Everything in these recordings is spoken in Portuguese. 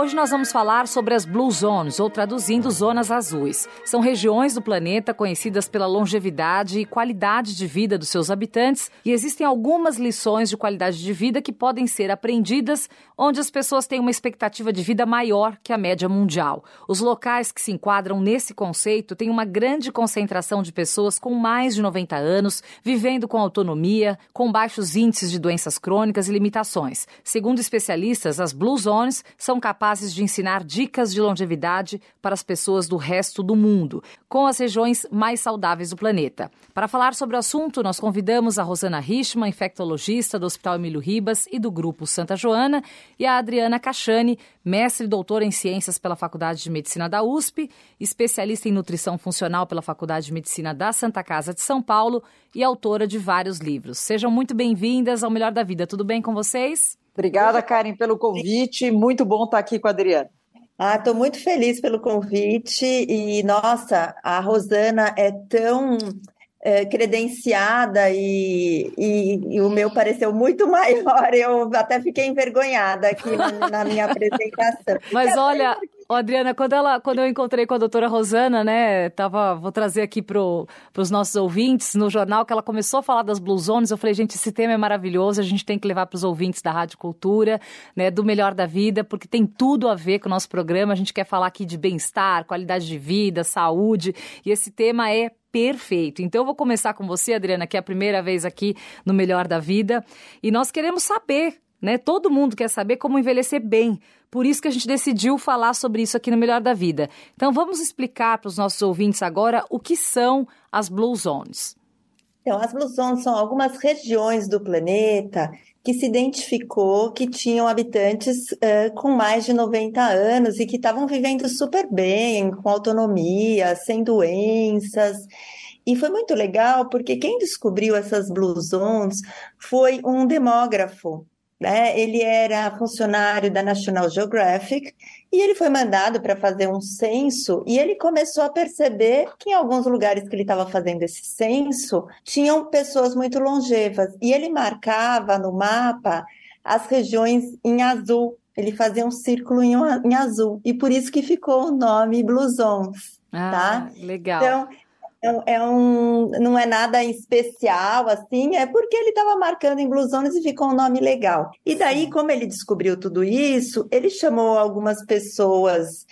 Hoje nós vamos falar sobre as Blue Zones, ou traduzindo zonas azuis. São regiões do planeta conhecidas pela longevidade e qualidade de vida dos seus habitantes, e existem algumas lições de qualidade de vida que podem ser aprendidas onde as pessoas têm uma expectativa de vida maior que a média mundial. Os locais que se enquadram nesse conceito têm uma grande concentração de pessoas com mais de 90 anos, vivendo com autonomia, com baixos índices de doenças crônicas e limitações. Segundo especialistas, as Blue Zones são capazes capazes de ensinar dicas de longevidade para as pessoas do resto do mundo, com as regiões mais saudáveis do planeta. Para falar sobre o assunto, nós convidamos a Rosana Richman, infectologista do Hospital Emílio Ribas e do Grupo Santa Joana, e a Adriana Cachani, mestre e doutora em ciências pela Faculdade de Medicina da USP, especialista em nutrição funcional pela Faculdade de Medicina da Santa Casa de São Paulo e autora de vários livros. Sejam muito bem-vindas ao Melhor da Vida. Tudo bem com vocês? Obrigada, Karen, pelo convite. Muito bom estar aqui com a Adriana. Ah, estou muito feliz pelo convite e, nossa, a Rosana é tão é, credenciada e, e, e, o meu pareceu muito maior. Eu até fiquei envergonhada aqui na, na minha apresentação. Mas olha, Ô, Adriana, quando, ela, quando eu encontrei com a doutora Rosana, né, tava, vou trazer aqui para os nossos ouvintes, no jornal que ela começou a falar das Blue Zones, eu falei, gente, esse tema é maravilhoso, a gente tem que levar para os ouvintes da Rádio Cultura, né, do melhor da vida, porque tem tudo a ver com o nosso programa, a gente quer falar aqui de bem-estar, qualidade de vida, saúde, e esse tema é perfeito. Então eu vou começar com você, Adriana, que é a primeira vez aqui no Melhor da Vida, e nós queremos saber né? Todo mundo quer saber como envelhecer bem. Por isso que a gente decidiu falar sobre isso aqui no Melhor da Vida. Então vamos explicar para os nossos ouvintes agora o que são as Blue Zones. Então, as Blue Zones são algumas regiões do planeta que se identificou que tinham habitantes uh, com mais de 90 anos e que estavam vivendo super bem, com autonomia, sem doenças. E foi muito legal porque quem descobriu essas Blue Zones foi um demógrafo né? Ele era funcionário da National Geographic e ele foi mandado para fazer um censo e ele começou a perceber que em alguns lugares que ele estava fazendo esse censo tinham pessoas muito longevas e ele marcava no mapa as regiões em azul. Ele fazia um círculo em, azul e por isso que ficou o nome Blusons. Ah, tá? legal. Então, é, é um, não é nada especial, assim, é porque ele estava marcando em blusones e ficou um nome legal. E daí, como ele descobriu tudo isso, ele chamou algumas pessoas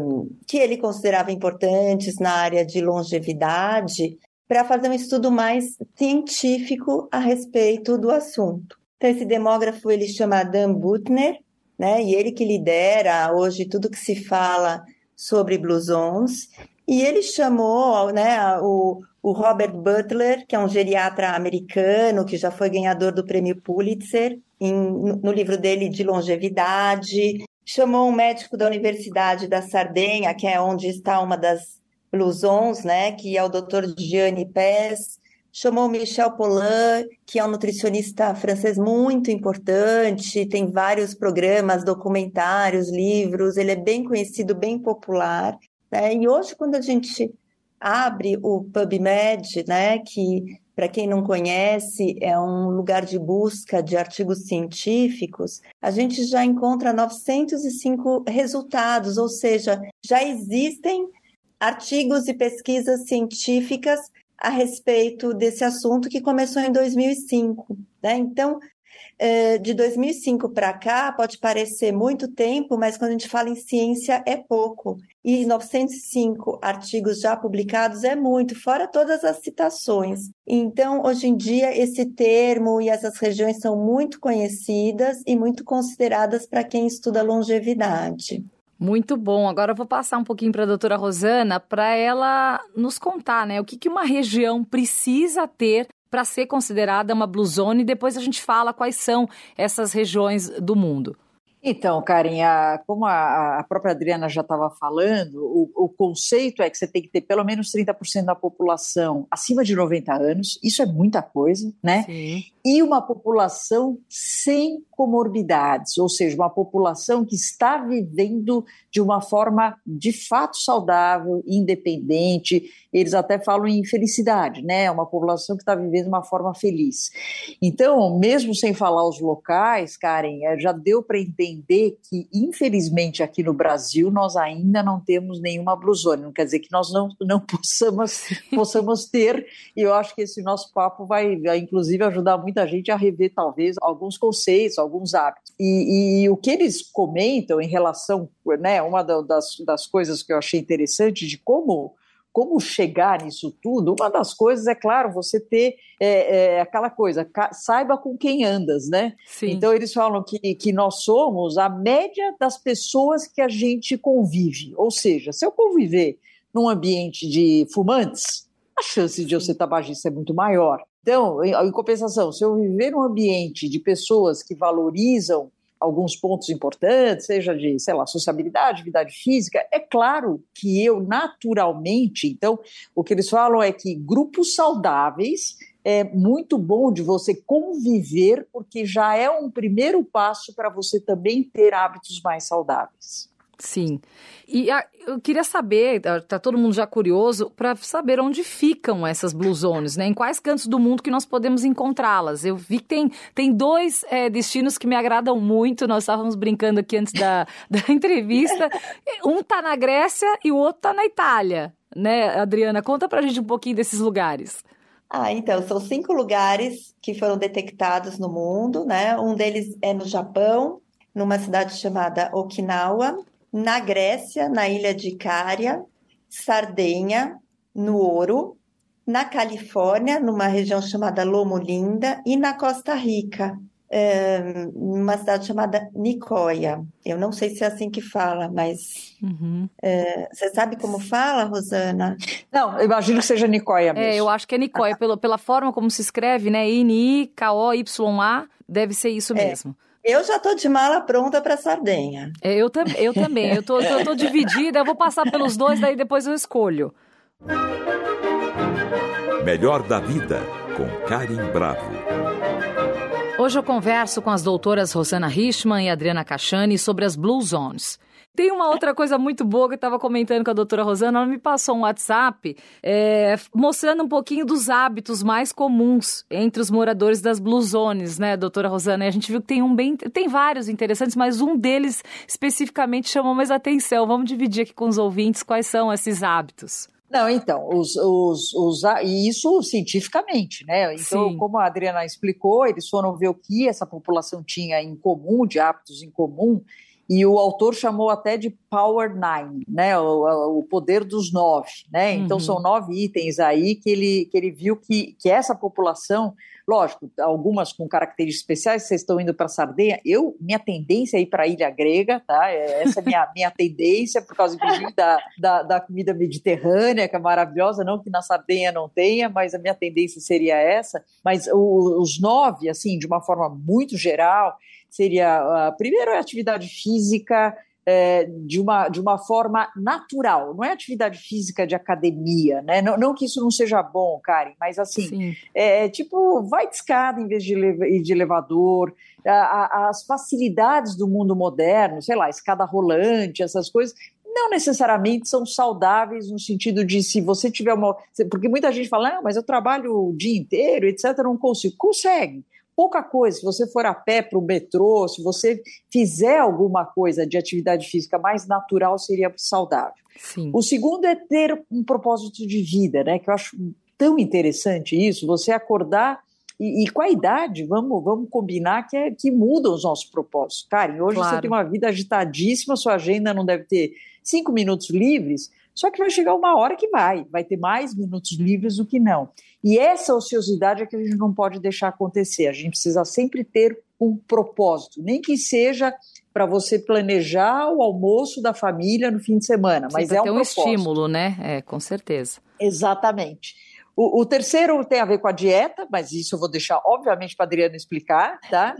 um, que ele considerava importantes na área de longevidade para fazer um estudo mais científico a respeito do assunto. Então, esse demógrafo ele chama Dan Butner, né? E ele que lidera hoje tudo que se fala sobre blusons. E ele chamou né, o, o Robert Butler, que é um geriatra americano, que já foi ganhador do prêmio Pulitzer, em, no livro dele de longevidade. Chamou um médico da Universidade da Sardenha, que é onde está uma das Blusons, né, que é o Dr. Gianni Pes. Chamou Michel Polan, que é um nutricionista francês muito importante, tem vários programas, documentários, livros, ele é bem conhecido, bem popular. Né? E hoje, quando a gente abre o PubMed, né, que para quem não conhece, é um lugar de busca de artigos científicos, a gente já encontra 905 resultados, ou seja, já existem artigos e pesquisas científicas a respeito desse assunto que começou em 2005. Né? Então, de 2005 para cá, pode parecer muito tempo, mas quando a gente fala em ciência, é pouco. E 905 artigos já publicados é muito, fora todas as citações. Então, hoje em dia, esse termo e essas regiões são muito conhecidas e muito consideradas para quem estuda longevidade. Muito bom. Agora eu vou passar um pouquinho para a doutora Rosana para ela nos contar, né? O que, que uma região precisa ter para ser considerada uma blue zone e depois a gente fala quais são essas regiões do mundo. Então, Carinha, como a, a própria Adriana já estava falando, o, o, conceito é que você tem que ter pelo menos 30% da população acima de 90 anos, isso é muita coisa, né? Sim. E uma população sem comorbidades, ou seja, uma população que está vivendo de uma forma de fato saudável, independente, eles até falam em felicidade, né? Uma população que está vivendo uma forma feliz. Então, mesmo sem falar os locais, Karen, é, já deu para entender que, infelizmente, aqui no Brasil, nós ainda não temos nenhuma blusone. Não quer dizer que nós não, não possamos, possamos ter, e eu acho que esse nosso papo vai, vai, inclusive, ajudar muita gente a rever, talvez, alguns conceitos, alguns hábitos. E, e o que eles comentam em relação, né, uma das, das coisas que eu achei interessante de como como chegar nisso tudo, uma das coisas é claro você ter é, é, aquela coisa, saiba com quem andas, né? Sim. Então eles falam que, que nós somos a média das pessoas que a gente convive. Ou seja, se eu conviver num ambiente de fumantes, a chance de eu ser tabagista é muito maior. Então, em, em compensação, se eu viver num ambiente de pessoas que valorizam alguns pontos importantes, seja de, sei lá, sociabilidade, atividade física, é claro que eu naturalmente, então, o que eles falam é que grupos saudáveis é muito bom de você conviver, porque já é um primeiro passo para você também ter hábitos mais saudáveis. Sim. E a, eu queria saber, tá, tá todo mundo já curioso, para saber onde ficam essas blue zones, né? Em quais cantos do mundo que nós podemos encontrá-las. Eu vi que tem, tem dois é, destinos que me agradam muito. Nós estávamos brincando aqui antes da, da entrevista. Um tá na Grécia e o outro tá na Itália, né, Adriana? Conta pra gente um pouquinho desses lugares. Ah, então, são cinco lugares que foram detectados no mundo, né? Um deles é no Japão, numa cidade chamada Okinawa, na Grécia, na ilha de Cária, Sardenha, no Ouro, na Califórnia, numa região chamada Lomo Linda, e na Costa Rica, é, numa cidade chamada Nicoya. Eu não sei se é assim que fala, mas uhum. é, você sabe como fala, Rosana? Não, eu imagino que seja Nicoya mesmo. É, eu acho que é Nicoya, ah. pela, pela forma como se escreve, né? N-I-K-O-Y-A, deve ser isso é. mesmo. Eu já tô de mala pronta para Sardenha. É, eu, tam eu também. Eu tô, tô, tô dividida. Eu vou passar pelos dois, daí depois eu escolho. Melhor da vida com Karim Bravo. Hoje eu converso com as doutoras Rosana Richman e Adriana Cachani sobre as Blue Zones. Tem uma outra coisa muito boa que eu estava comentando com a doutora Rosana. Ela me passou um WhatsApp é, mostrando um pouquinho dos hábitos mais comuns entre os moradores das Blue Zones, né, doutora Rosana? E a gente viu que tem um bem. Tem vários interessantes, mas um deles especificamente chamou mais atenção. Vamos dividir aqui com os ouvintes quais são esses hábitos. Não, então, os, os, os, e isso cientificamente, né? Então, Sim. como a Adriana explicou, eles foram ver o que essa população tinha em comum, de hábitos em comum, e o autor chamou até de Power Nine, né, o, o poder dos nove, né, então, uhum. são nove itens aí que ele, que ele viu que, que essa população, lógico, algumas com características especiais, vocês estão indo para Sardenha, eu, minha tendência é ir para a Ilha Grega, tá, é, essa é minha, minha tendência, por causa, da, da, da comida mediterrânea, que é maravilhosa, não que na Sardenha não tenha, mas a minha tendência seria essa, mas o, os nove, assim, de uma forma muito geral, seria, uh, primeiro, a atividade física é, de, uma, de uma forma natural, não é atividade física de academia, né? Não, não que isso não seja bom, Karen, mas assim, é, é, tipo, vai de escada em vez de, de elevador, a, a, as facilidades do mundo moderno, sei lá, escada rolante, essas coisas, não necessariamente são saudáveis no sentido de se você tiver uma. Porque muita gente fala, ah, mas eu trabalho o dia inteiro, etc., não consigo. Consegue pouca coisa. Se você for a pé para o metrô, se você fizer alguma coisa de atividade física mais natural, seria saudável. Sim. O segundo é ter um propósito de vida, né? Que eu acho tão interessante isso, você acordar e, e, com a idade, vamos, vamos combinar que, é, que mudam os nossos propósitos. Karen, hoje claro. você tem uma vida agitadíssima, sua agenda não deve ter cinco minutos livres, só que vai chegar uma hora que vai, vai ter mais minutos livres do que não. E essa ociosidade é que a gente não pode deixar acontecer. A gente precisa sempre ter um propósito, nem que seja para você planejar o almoço da família no fim de semana, mas é um, ter um propósito. estímulo, né? É, com certeza. Exatamente. O, o, terceiro tem a ver com a dieta, mas isso eu vou deixar, obviamente, para a Adriana explicar, tá?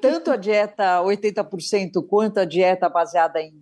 Tanto a dieta 80% quanto a dieta baseada em,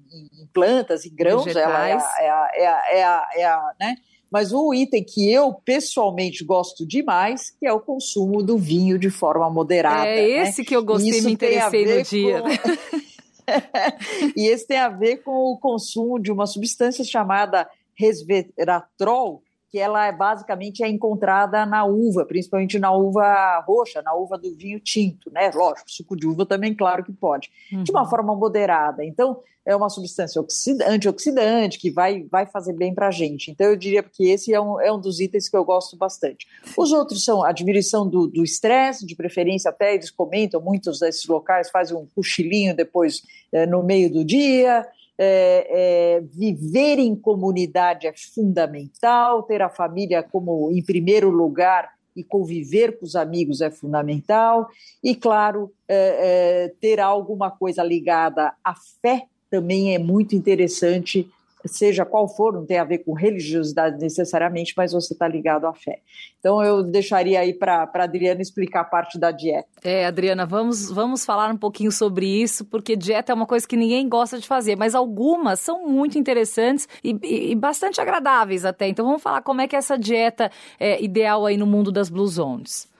em plantas, em grãos, ela é a, é a, é a, é a, é a né? Mas o item que eu pessoalmente gosto demais, que é o consumo do vinho de forma moderada. É né? esse né? que eu gostei, e me interessei no dia. Com... e esse tem a ver com o consumo de uma substância chamada resveratrol, que ela é, basicamente é encontrada na uva, principalmente na uva roxa, na uva do vinho tinto, né? Lógico, suco de uva também, claro que pode, uhum. de uma uhum. forma moderada. Então, é uma substância antioxidante que vai, vai fazer bem para a gente. Então, eu diria que esse é um, é um dos itens que eu gosto bastante. Os outros são a diminuição do estresse, de preferência até eles comentam, muitos desses locais fazem um cochilinho depois é, no meio do dia, é, é, viver em comunidade é fundamental, ter a família como em primeiro lugar e conviver com os amigos é fundamental, e claro, é, é ter alguma coisa ligada à fé também é muito interessante seja qual for, não tem a ver com religiosidade necessariamente, mas você está ligado à fé. Então eu deixaria aí para a Adriana explicar a parte da dieta. É, Adriana, vamos, vamos falar um pouquinho sobre isso, porque dieta é uma coisa que ninguém gosta de fazer, mas algumas são muito interessantes e, e, e bastante agradáveis até. Então vamos falar como é que é essa dieta é ideal aí no mundo das Blue Zones.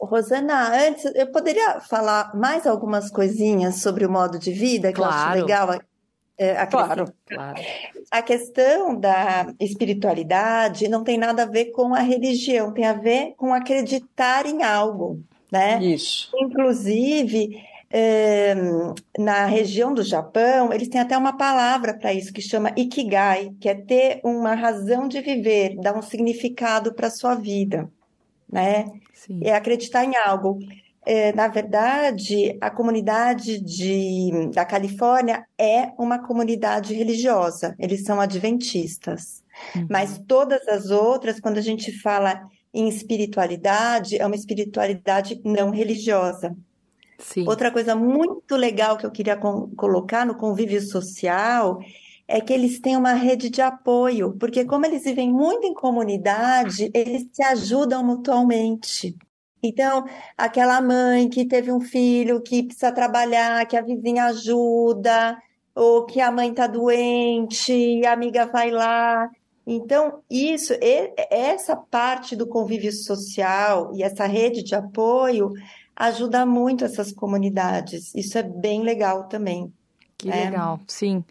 Rosana, antes eu poderia falar mais algumas coisinhas sobre o modo de vida que claro. eu acho legal a claro, claro. A questão da espiritualidade não tem nada a ver com a religião, tem a ver com acreditar em algo, né? Isso. Inclusive, é, na região do Japão, eles têm até uma palavra para isso que chama ikigai, que é ter uma razão de viver, dar um significado para a sua vida, né? Sim. É acreditar em algo é, na verdade, a comunidade de, da Califórnia é uma comunidade religiosa, eles são adventistas. Uhum. Mas todas as outras, quando a gente fala em espiritualidade, é uma espiritualidade não religiosa. Sim. Outra coisa muito legal que eu queria colocar no convívio social é que eles têm uma rede de apoio, porque como eles vivem muito em comunidade, eles se ajudam mutuamente. Então, aquela mãe que teve um filho que precisa trabalhar, que a vizinha ajuda, ou que a mãe está doente e a amiga vai lá. Então, isso, essa parte do convívio social e essa rede de apoio ajuda muito essas comunidades. Isso é bem legal também. Que é. legal, sim.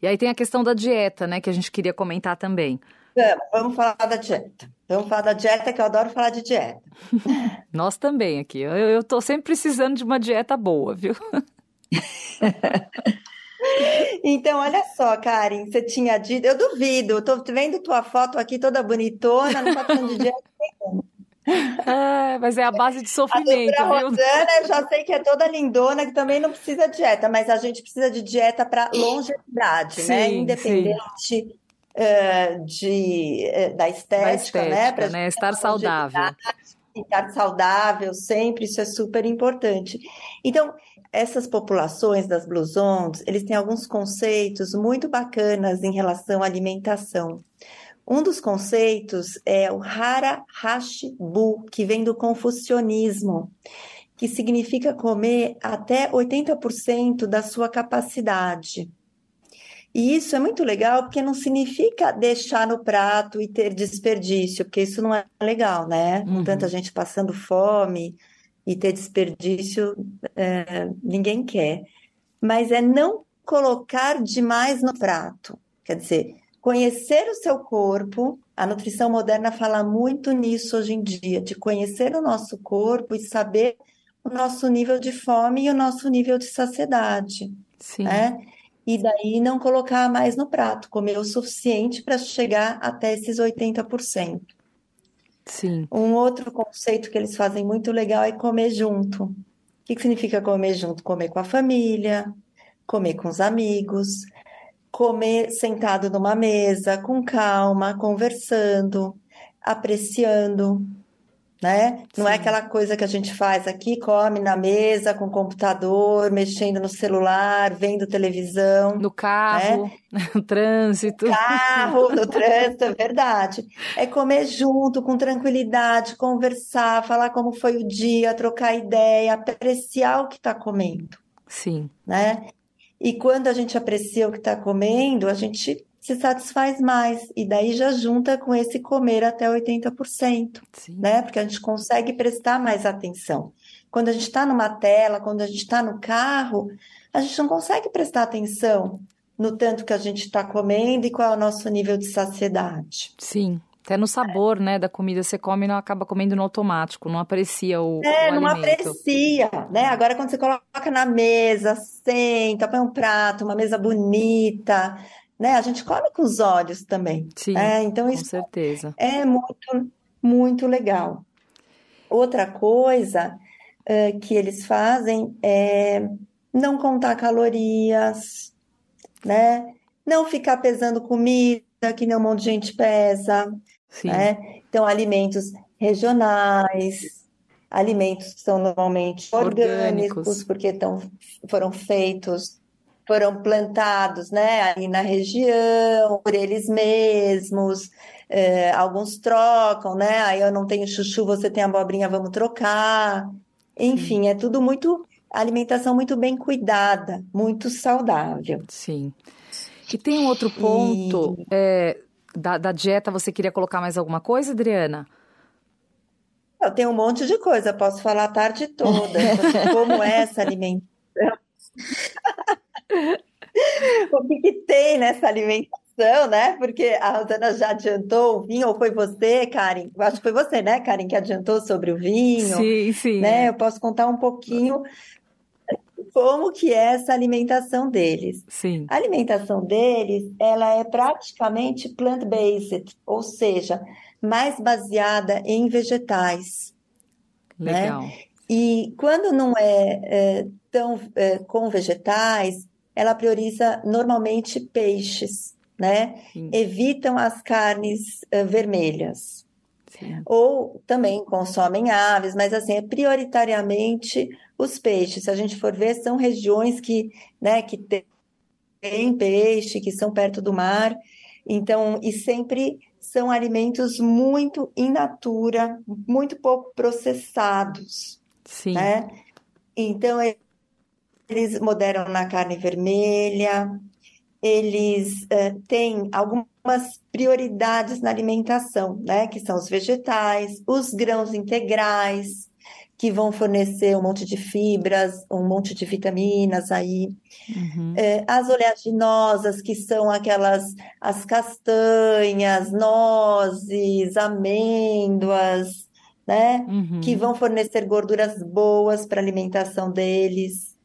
E aí tem a questão da dieta, né, que a gente queria comentar também. Vamos, falar da dieta. Vamos falar da dieta, que eu adoro falar de dieta. Nós também aqui. Eu, eu tô sempre precisando de uma dieta boa, viu? Então, olha só, Karen, você tinha dito. Eu duvido, eu tô vendo tua foto aqui toda bonitona, não tá falando de dieta nenhuma. Ah, mas é a base de sofrimento, a viu? Rosana, eu já sei que é toda lindona, que também não precisa de dieta, mas a gente precisa de dieta para longevidade, né? sim, né? Independente sim. Uh, de, uh, da estética, da né? Para né? estar saudável. Estar saudável sempre, isso é super importante. Então, essas populações das Blue Zones, eles têm alguns conceitos muito bacanas em relação à alimentação. Um dos conceitos é o Hara Hashibu, que vem do confucionismo, que significa comer até 80% da sua capacidade. E isso é muito legal porque não significa deixar no prato e ter desperdício, porque isso não é legal, né? Com uhum. tanta gente passando fome e ter desperdício, é, ninguém quer. Mas é não colocar demais no prato. Quer dizer, conhecer o seu corpo. A nutrição moderna fala muito nisso hoje em dia, de conhecer o nosso corpo e saber o nosso nível de fome e o nosso nível de saciedade. Sim. Né? E daí não colocar mais no prato, comer o suficiente para chegar até esses 80%. Sim. Um outro conceito que eles fazem muito legal é comer junto. O que, que significa comer junto? Comer com a família, comer com os amigos, comer sentado numa mesa, com calma, conversando, apreciando, né? Não é aquela coisa que a gente faz aqui, come na mesa com o computador, mexendo no celular, vendo televisão. No carro, né? no trânsito. No carro, no trânsito, é verdade. É comer junto, com tranquilidade, conversar, falar como foi o dia, trocar ideia, apreciar o que está comendo. Sim. Né? E quando a gente aprecia o que está comendo, a gente se satisfaz mais. E daí já junta com esse comer até 80%, Sim. né? Porque a gente consegue prestar mais atenção. Quando a gente está numa tela, quando a gente está no carro, a gente não consegue prestar atenção no tanto que a gente está comendo e qual é o nosso nível de saciedade. Sim, Até no sabor, né, da comida você come e não acaba comendo no automático, não aprecia o, é, o não alimento. aprecia, né? Agora quando você coloca na mesa, senta, põe um prato, uma mesa bonita, né? A gente come com os olhos também. Sim, né? Então com isso certeza. é muito, muito legal. Outra coisa uh, que eles fazem é não contar calorias, né? Não ficar pesando comida, que nem um monte de gente pesa. Sim. Né? Então, alimentos regionais, alimentos que são normalmente orgânicos, Orgânicos. porque tão, foram feitos, foram plantados né, ali na região, por eles mesmos. É, alguns trocam, né? Aí eu não tenho chuchu, você tem abobrinha, vamos trocar. Enfim, é tudo muito alimentação muito bem cuidada, muito saudável. Sim. E tem um outro ponto é, da, da dieta, você queria colocar mais alguma coisa, Adriana? Eu tenho um monte de coisa, posso falar a tarde toda, como é essa alimentação. o que, que tem nessa alimentação, né? Porque a Rosana já adiantou o vinho, ou foi você, Karen? Eu acho que foi você, né, Karen, que adiantou sobre o vinho. Sim, sim. Né? Eu posso contar um pouquinho como que é essa alimentação deles. Sim. A alimentação deles, ela é praticamente plant-based, ou seja, mais baseada em vegetais. Legal. Né? E quando não é, é tão é, com vegetais, ela prioriza normalmente peixes, né? Sim. Evitam as carnes é, vermelhas. Sim. Ou também consomem aves, mas assim, é prioritariamente os peixes. Se a gente for ver, são regiões que, né, que tem peixe, que são perto do mar. Então, e sempre são alimentos muito in natura, muito pouco processados, Sim. né? Então, eles moderam na carne vermelha, eles uh, têm algumas prioridades na alimentação, né? Que são os vegetais, os grãos integrais, que vão fornecer um monte de fibras, um monte de vitaminas aí. Uhum. É, as oleaginosas, que são aquelas, as castanhas, nozes, amêndoas, né? Uhum. Que vão fornecer gorduras boas para a alimentação deles.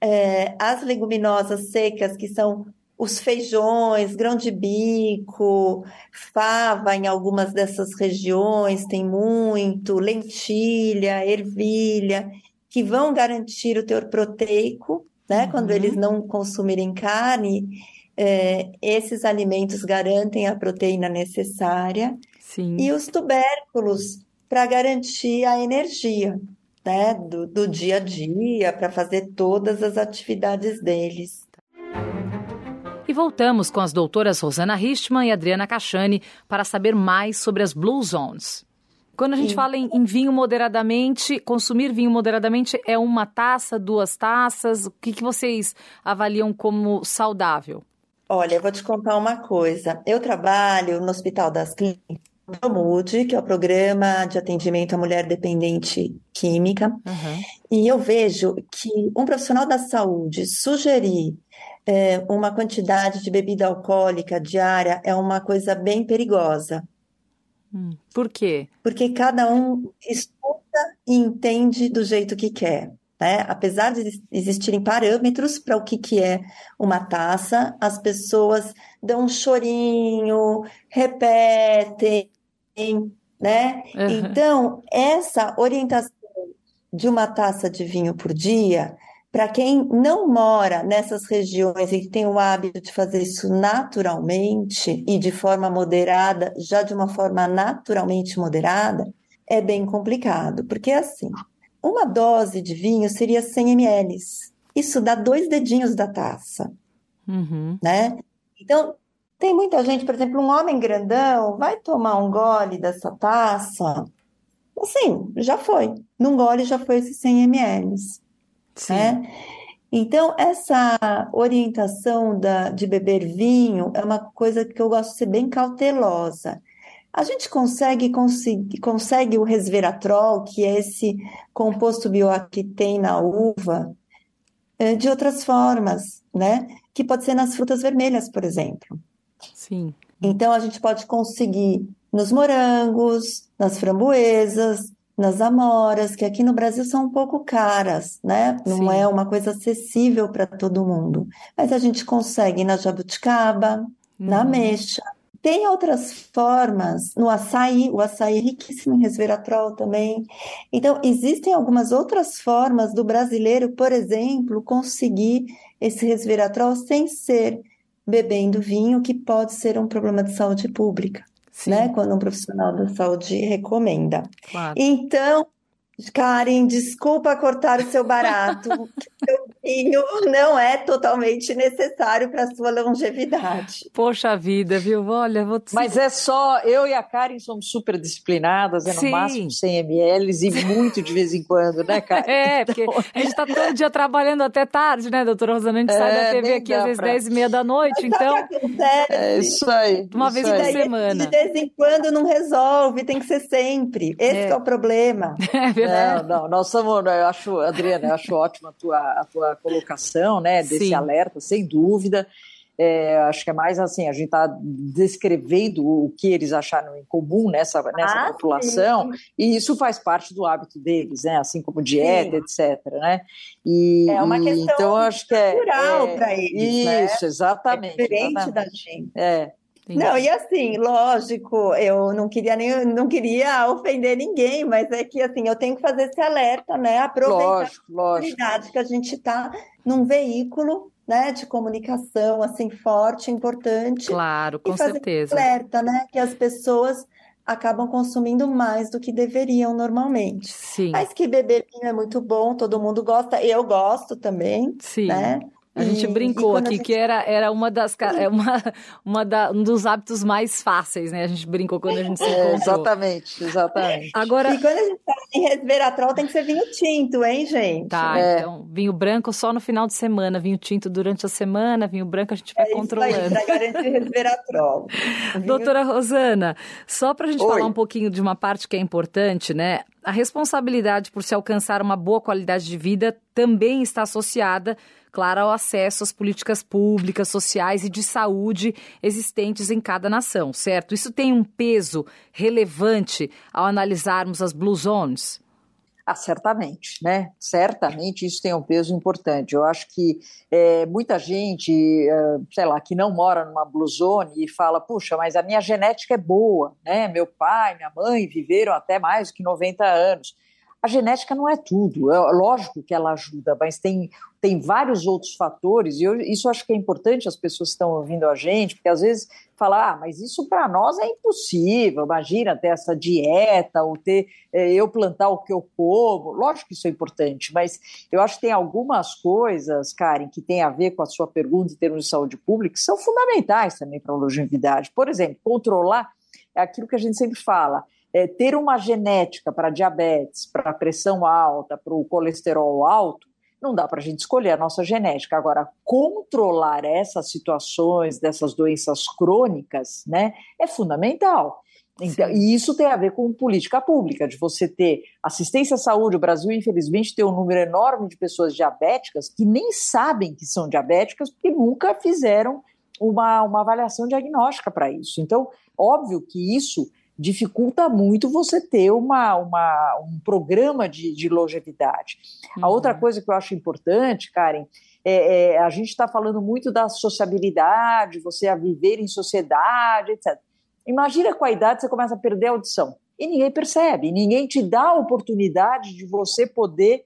É, as leguminosas secas, que são os feijões, grão de bico, fava em algumas dessas regiões tem muito, lentilha, ervilha, que vão garantir o teor proteico, né? Uhum. Quando eles não consumirem carne, é, esses alimentos garantem a proteína necessária. Sim. E os tubérculos para garantir a energia, né? Do, do dia a dia, para fazer todas as atividades deles. E voltamos com as doutoras Rosana Richman e Adriana Cachani para saber mais sobre as Blue Zones. Quando a gente Sim. fala em, em, vinho moderadamente, consumir vinho moderadamente é uma taça, duas taças? O que, que vocês avaliam como saudável? Olha, eu vou te contar uma coisa. Eu trabalho no Hospital das Clínicas do MUD, que é o Programa de Atendimento à Mulher Dependente Química, uhum. e eu vejo que um profissional da saúde sugerir é, uma quantidade de bebida alcoólica diária é uma coisa bem perigosa. Hum, por quê? Porque cada um escuta e entende do jeito que quer. Né? Apesar de existirem parâmetros para o que, que é uma taça, as pessoas dão um chorinho, repetem, né? Uhum. Então, essa orientação de uma taça de vinho por dia, para quem não mora nessas regiões e tem o hábito de fazer isso naturalmente e de forma moderada, já de uma forma naturalmente moderada, é bem complicado, porque assim, uma dose de vinho seria 100 ml. Isso dá dois dedinhos da taça, uhum. né? Então, tem muita gente, por exemplo, um homem grandão vai tomar um gole dessa taça, assim, já foi. Num gole já foi esses 100 ml. Sim. Né? Então, essa orientação da, de beber vinho é uma coisa que eu gosto de ser bem cautelosa. A gente consegue, consegue, consegue o resveratrol, que é esse composto bioativo que tem na uva, de outras formas, né? Que pode ser nas frutas vermelhas, por exemplo. Sim. Então, a gente pode conseguir nos morangos, nas framboesas, nas amoras, que aqui no Brasil são um pouco caras, né? Não Sim. é uma coisa acessível para todo mundo. Mas a gente consegue na jabuticaba, uhum. na ameixa. Tem outras formas, no açaí, o açaí é riquíssimo em resveratrol também. Então, existem algumas outras formas do brasileiro, por exemplo, conseguir esse resveratrol sem ser bebendo vinho, que pode ser um problema de saúde pública né? Quando um profissional da saúde recomenda. Claro. Então, Karen, desculpa cortar o seu barato. vinho não é totalmente necessário para sua longevidade. Poxa vida, viu? Olha, vou te... Mas é só, eu e a Karen somos super disciplinadas, é no Sim. máximo 100 ml e muito de vez em quando, né, Karen? É, porque então, a gente está todo dia trabalhando até tarde, né, doutora Rosana? A gente é, sai da TV aqui às vezes pra... 10 e meia da noite, então... É isso aí. Uma isso vez por semana. De vez em quando não resolve, tem que ser sempre. Esse é, é o problema. É verdade. Não, não, nós somos, eu acho, Adriana, eu acho ótima a tua, a tua colocação, né, desse Sim. alerta, sem dúvida. É, acho que é mais assim, a gente está descrevendo o que eles acharam em comum nessa, nessa ah, população, sim. e isso faz parte do hábito deles, né? Assim como dieta, sim. etc. Né? E, é uma questão então, acho que é, cultural é, para eles. Né? Isso, né? exatamente. É diferente exatamente. da gente. É. Entendi. Não, e assim, lógico, eu não queria nem não queria ofender ninguém, mas é que assim, eu tenho que fazer esse alerta, né? Aproveitar lógico, a oportunidade que a gente está num veículo né, de comunicação assim forte, importante. Claro, com e fazer certeza. alerta, né, que as pessoas acabam consumindo mais do que deveriam normalmente. Sim. Mas que beber vinho é muito bom, todo mundo gosta, eu gosto também, Sim. né? A gente e, brincou e aqui gente... que era, era uma das, é uma, uma da, um dos hábitos mais fáceis, né? A gente brincou quando a gente se é, encontrou. É, exatamente, exatamente. Agora... E quando a gente fala em resveratrol, tem que ser vinho tinto, hein, gente? Tá, é. então, vinho branco só no final de semana, vinho tinto durante a semana, vinho branco a gente vai é controlando. Isso aí, pra garantir resveratrol. Vinho... Doutora Rosana, só pra gente Oi. falar um pouquinho de uma parte que é importante, né? A responsabilidade por se alcançar uma boa qualidade de vida também está associada claro, ao acesso às políticas públicas, sociais e de saúde existentes em cada nação, certo? Isso tem um peso relevante ao analisarmos as Blue Zones? Ah, certamente, né? Certamente isso tem um peso importante. Eu acho que é, muita gente, é, sei lá, que não mora numa blue zone e fala, puxa, mas a minha genética é boa, né? Meu pai, minha mãe viveram até mais do que 90 anos. A genética não é tudo, é lógico que ela ajuda, mas tem, tem vários outros fatores, e eu, isso acho que é importante as pessoas que estão ouvindo a gente, porque às vezes falar, ah, mas isso para nós é impossível, imagina ter essa dieta, ou ter é, eu plantar o que eu como, lógico que isso é importante, mas eu acho que tem algumas coisas, Karen, que tem a ver com a sua pergunta em termos de saúde pública, que são fundamentais também para a longevidade. Por exemplo, controlar é aquilo que a gente sempre fala, é, ter uma genética para diabetes, para pressão alta, para o colesterol alto, não dá para a gente escolher a nossa genética. Agora, controlar essas situações, dessas doenças crônicas, né, é fundamental. Então, e isso tem a ver com política pública, de você ter assistência à saúde. O Brasil, infelizmente, tem um número enorme de pessoas diabéticas que nem sabem que são diabéticas porque nunca fizeram uma, uma avaliação diagnóstica para isso. Então, óbvio que isso dificulta muito você ter uma, uma um programa de, de longevidade. Uhum. A outra coisa que eu acho importante, Karen, é, é a gente está falando muito da sociabilidade, você a viver em sociedade, etc. Imagina com a idade você começa a perder a audição. E ninguém percebe, ninguém te dá a oportunidade de você poder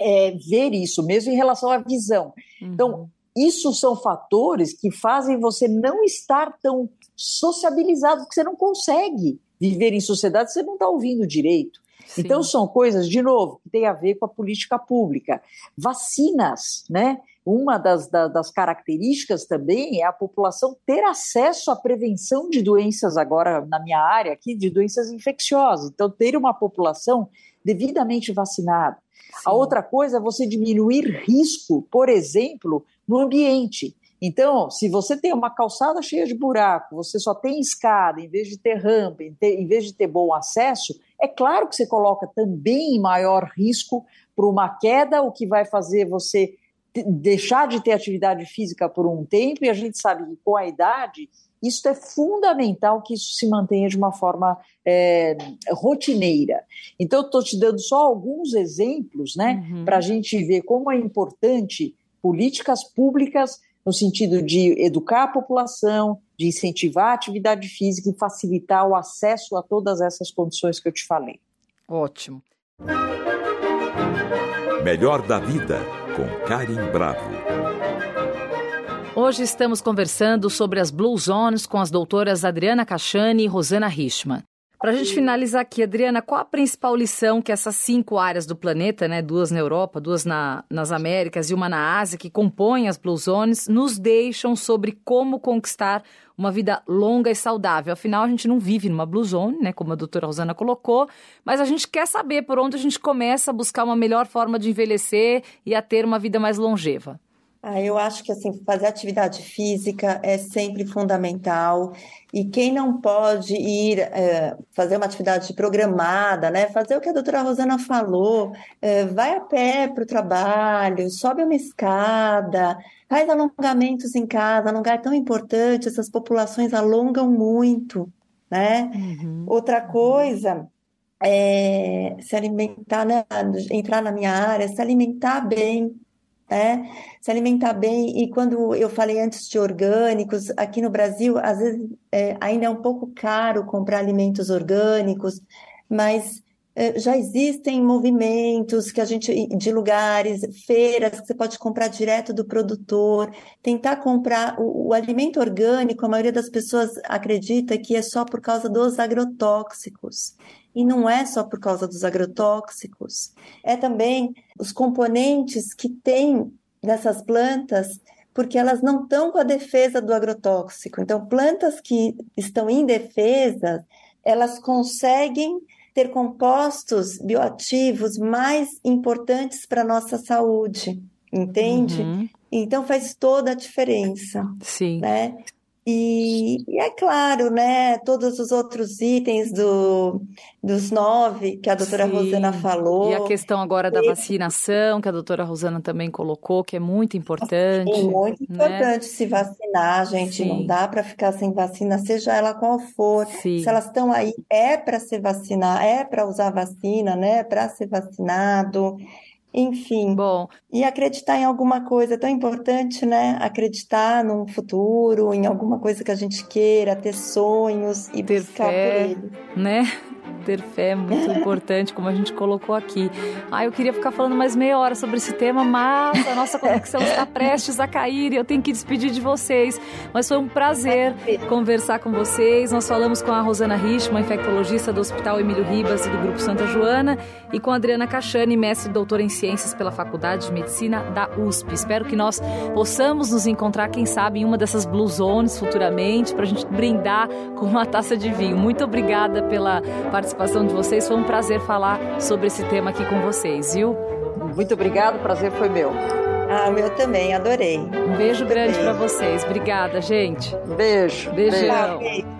é, ver isso, mesmo em relação à visão. Então, uhum. Então, isso são fatores que fazem você não estar tão sociabilizado, porque você não consegue viver em sociedade, você não está ouvindo direito. Sim. Então, são coisas, de novo, que tem a ver com a política pública. Vacinas, né? Uma das, das características também é a população ter acesso à prevenção de doenças, agora na minha área aqui, de doenças infecciosas. Então, ter uma população devidamente vacinada. Sim. A outra coisa é você diminuir risco, por exemplo, no ambiente. Então, se você tem uma calçada cheia de buraco, você só tem escada, em vez de ter rampa, em, vez de ter bom acesso, é claro que você coloca também maior risco para uma queda, o que vai fazer você deixar de ter atividade física por um tempo, e a gente sabe que com a idade isso é fundamental que isso se mantenha de uma forma é, rotineira. Então, estou te dando só alguns exemplos né, uhum. para a gente ver como é importante políticas públicas no sentido de educar a população, de incentivar a atividade física e facilitar o acesso a todas essas condições que eu te falei. Ótimo. Melhor da vida com Karim Bravo. Hoje estamos conversando sobre as Blue Zones com as doutoras Adriana Cachani e Rosana Richman. Para a gente finalizar aqui, Adriana, qual a principal lição que essas cinco áreas do planeta, né, duas na Europa, duas na, nas Américas e uma na Ásia, que compõem as Blue Zones, nos deixam sobre como conquistar uma vida longa e saudável? Afinal, a gente não vive numa Blue Zone, né, como a doutora Rosana colocou, mas a gente quer saber por onde a gente começa a buscar uma melhor forma de envelhecer e a ter uma vida mais longeva. Ah, eu acho que assim, fazer atividade física é sempre fundamental. E quem não pode ir é, fazer uma atividade programada, né? Fazer o que a doutora Rosana falou, é, vai a pé para o trabalho, sobe uma escada, faz alongamentos em casa, alongar é tão importante, essas populações alongam muito, né? Uhum. Outra coisa é se alimentar, né? entrar na minha área, se alimentar bem né? Se alimentar bem. E quando eu falei antes de orgânicos, aqui no Brasil, às vezes é, ainda é um pouco caro comprar alimentos orgânicos, mas já existem movimentos que a gente de lugares, feiras que você pode comprar direto do produtor, tentar comprar o, o alimento orgânico, a maioria das pessoas acredita que é só por causa dos agrotóxicos. E não é só por causa dos agrotóxicos, é também os componentes que tem nessas plantas, porque elas não estão com a defesa do agrotóxico. Então, plantas que estão indefesas, elas conseguem ter compostos bioativos mais importantes para a nossa saúde, entende? Uhum. Então faz toda a diferença. Sim. Né? E, e, é claro, né, todos os outros itens do, dos nove que a doutora Sim. Rosana falou. E a questão agora da vacinação, que a doutora Rosana também colocou, que é muito importante. É muito né? importante se vacinar, gente. Sim. Não dá para ficar sem vacina, seja ela qual for. Sim. Se elas estão aí, é para se vacinar, é para usar vacina, né? Para ser vacinado. Enfim. Bom. E acreditar em alguma coisa é tão importante, né? Acreditar num futuro, em alguma coisa que a gente queira, ter sonhos e ter buscar fé, por ele. Né? Ter fé é muito importante, como a gente colocou aqui. Ah, eu queria ficar falando mais meia hora sobre esse tema, mas a nossa conexão está prestes a cair e eu tenho que despedir de vocês. Mas foi um prazer conversar com vocês. Nós falamos com a Rosana Rich, uma infectologista do Hospital Emílio Ribas e do Grupo Santa Joana, e com a Adriana Cachani, mestre e doutora em Ciências pela Faculdade de Medicina da USP. Espero que nós possamos nos encontrar, quem sabe, em uma dessas Blue Zones futuramente, para a gente brindar com uma taça de vinho. Muito obrigada pela participação participação de vocês. Foi um prazer falar sobre esse tema aqui com vocês, viu? Muito obrigado, o prazer foi meu. Ah, o meu também, adorei. Um beijo grande para vocês. Obrigada, gente. Beijo. Beijão. Beijo.